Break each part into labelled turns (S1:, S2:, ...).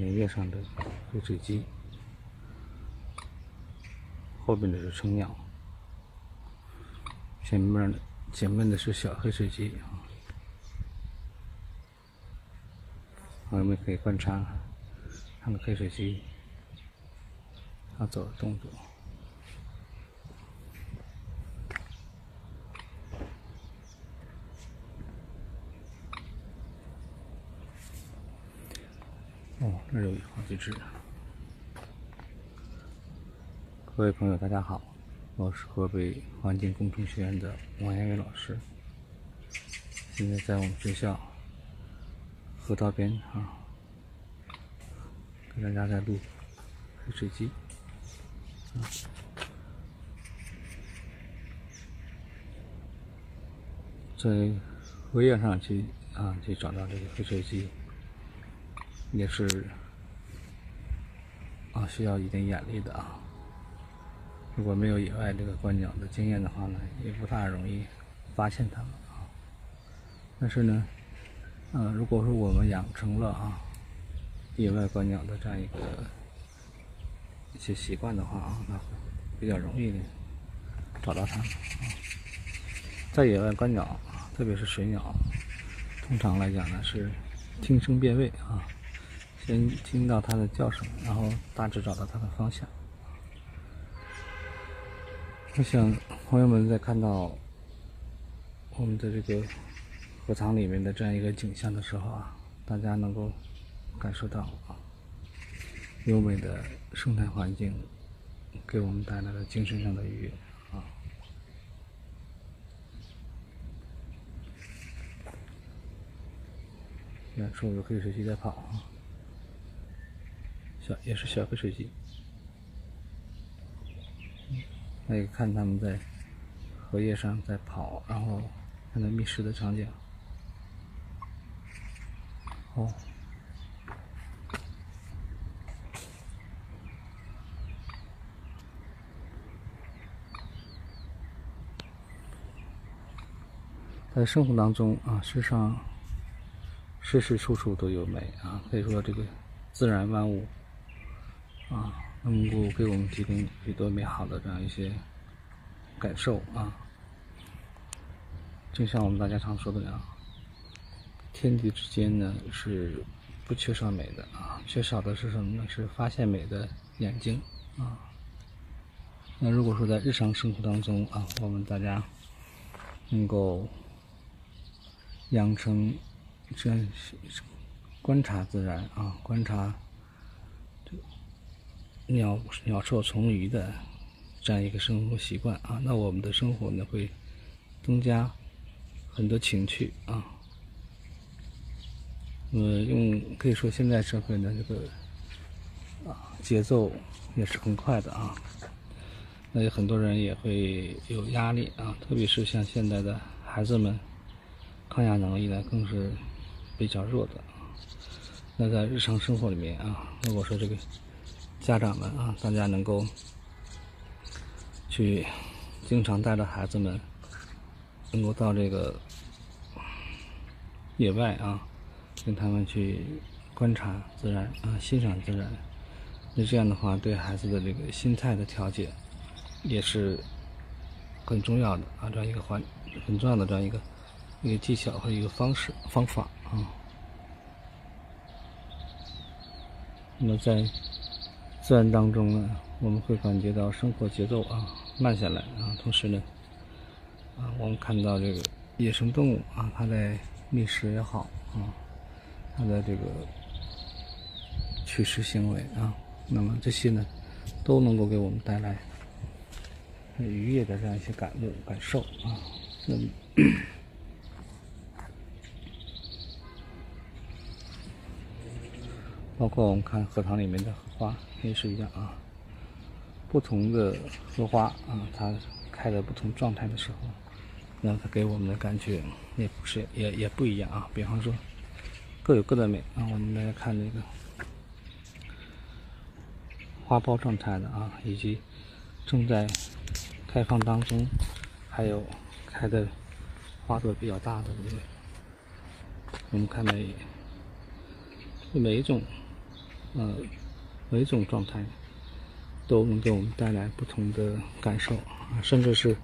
S1: 原液上的黑水鸡，后边的是春鸟，前面的前面的是小黑水鸡啊。我们可以观察它的黑水鸡它走的动作。哦，那有好几只。各位朋友，大家好，我是河北环境工程学院的王彦伟老师。现在在我们学校河道边啊，给大家在录黑水鸡。在荷叶上去啊，去找到这个黑水鸡。也是啊，需要一点眼力的啊。如果没有野外这个观鸟的经验的话呢，也不大容易发现它们啊。但是呢，呃，如果说我们养成了啊野外观鸟的这样一个一些习惯的话啊，那会比较容易的找到它们啊。在野外观鸟，特别是水鸟，通常来讲呢是听声辨位啊。先听到它的叫声，然后大致找到它的方向。我想朋友们在看到我们的这个荷塘里面的这样一个景象的时候啊，大家能够感受到啊优美的生态环境给我们带来的精神上的愉悦啊。远处有黑水鸡在跑啊。也是小黑水鸡，可以看他们在荷叶上在跑，然后看到觅食的场景。哦，在生活当中啊，世上事事处处都有美啊，可以说这个自然万物。啊，能够给我们提供许多美好的这样一些感受啊，就像我们大家常说的那样，天地之间呢是不缺少美的啊，缺少的是什么呢？是发现美的眼睛啊。那如果说在日常生活当中啊，我们大家能够养成这样观察自然啊，观察。鸟鸟兽虫鱼的这样一个生活习惯啊，那我们的生活呢会增加很多情趣啊。呃，用可以说现在社会的这个啊节奏也是很快的啊，那有很多人也会有压力啊，特别是像现在的孩子们，抗压能力呢更是比较弱的。那在日常生活里面啊，如果说这个。家长们啊，大家能够去经常带着孩子们，能够到这个野外啊，跟他们去观察自然啊，欣赏自然。那这样的话，对孩子的这个心态的调节也是很重要的啊，这样一个环很重要的这样一个一个技巧和一个方式方法啊。那么在。自然当中呢，我们会感觉到生活节奏啊慢下来啊，同时呢，啊，我们看到这个野生动物啊，它在觅食也好啊，它的这个取食行为啊，那么这些呢，都能够给我们带来愉悦的这样一些感悟感受啊。那么包括我们看荷塘里面的荷花。也是一样啊，不同的荷花啊，它开的不同状态的时候，那它给我们的感觉也不是也也不一样啊。比方说，各有各的美啊。我们来看这个花苞状态的啊，以及正在开放当中，还有开的花朵比较大的这个，我们看每每一种呃每种状态都能给我们带来不同的感受啊，甚至是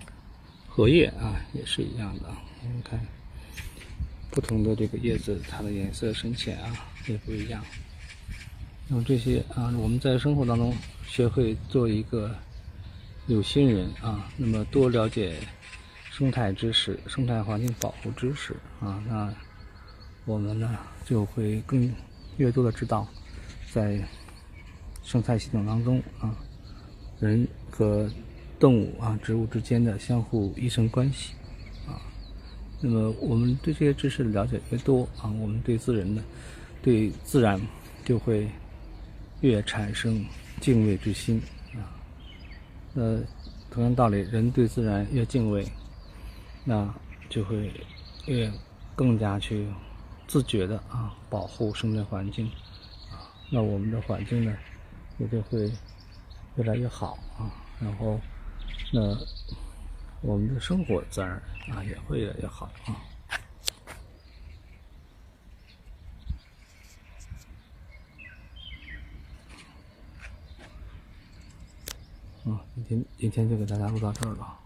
S1: 荷叶啊也是一样的。我们看不同的这个叶子，它的颜色深浅啊也不一样。那么这些啊，我们在生活当中学会做一个有心人啊，那么多了解生态知识、生态环境保护知识啊，那我们呢就会更越多的知道在生态系统当中啊，人和动物啊、植物之间的相互依存关系啊。那么我们对这些知识的了解越多啊，我们对自然的、对自然就会。越产生敬畏之心啊，那同样道理，人对自然越敬畏，那就会越更加去自觉的啊保护生态环境，那我们的环境呢也就会越来越好啊，然后那我们的生活自然啊也会越来越好啊。啊，今天今天就给大家录到这儿了。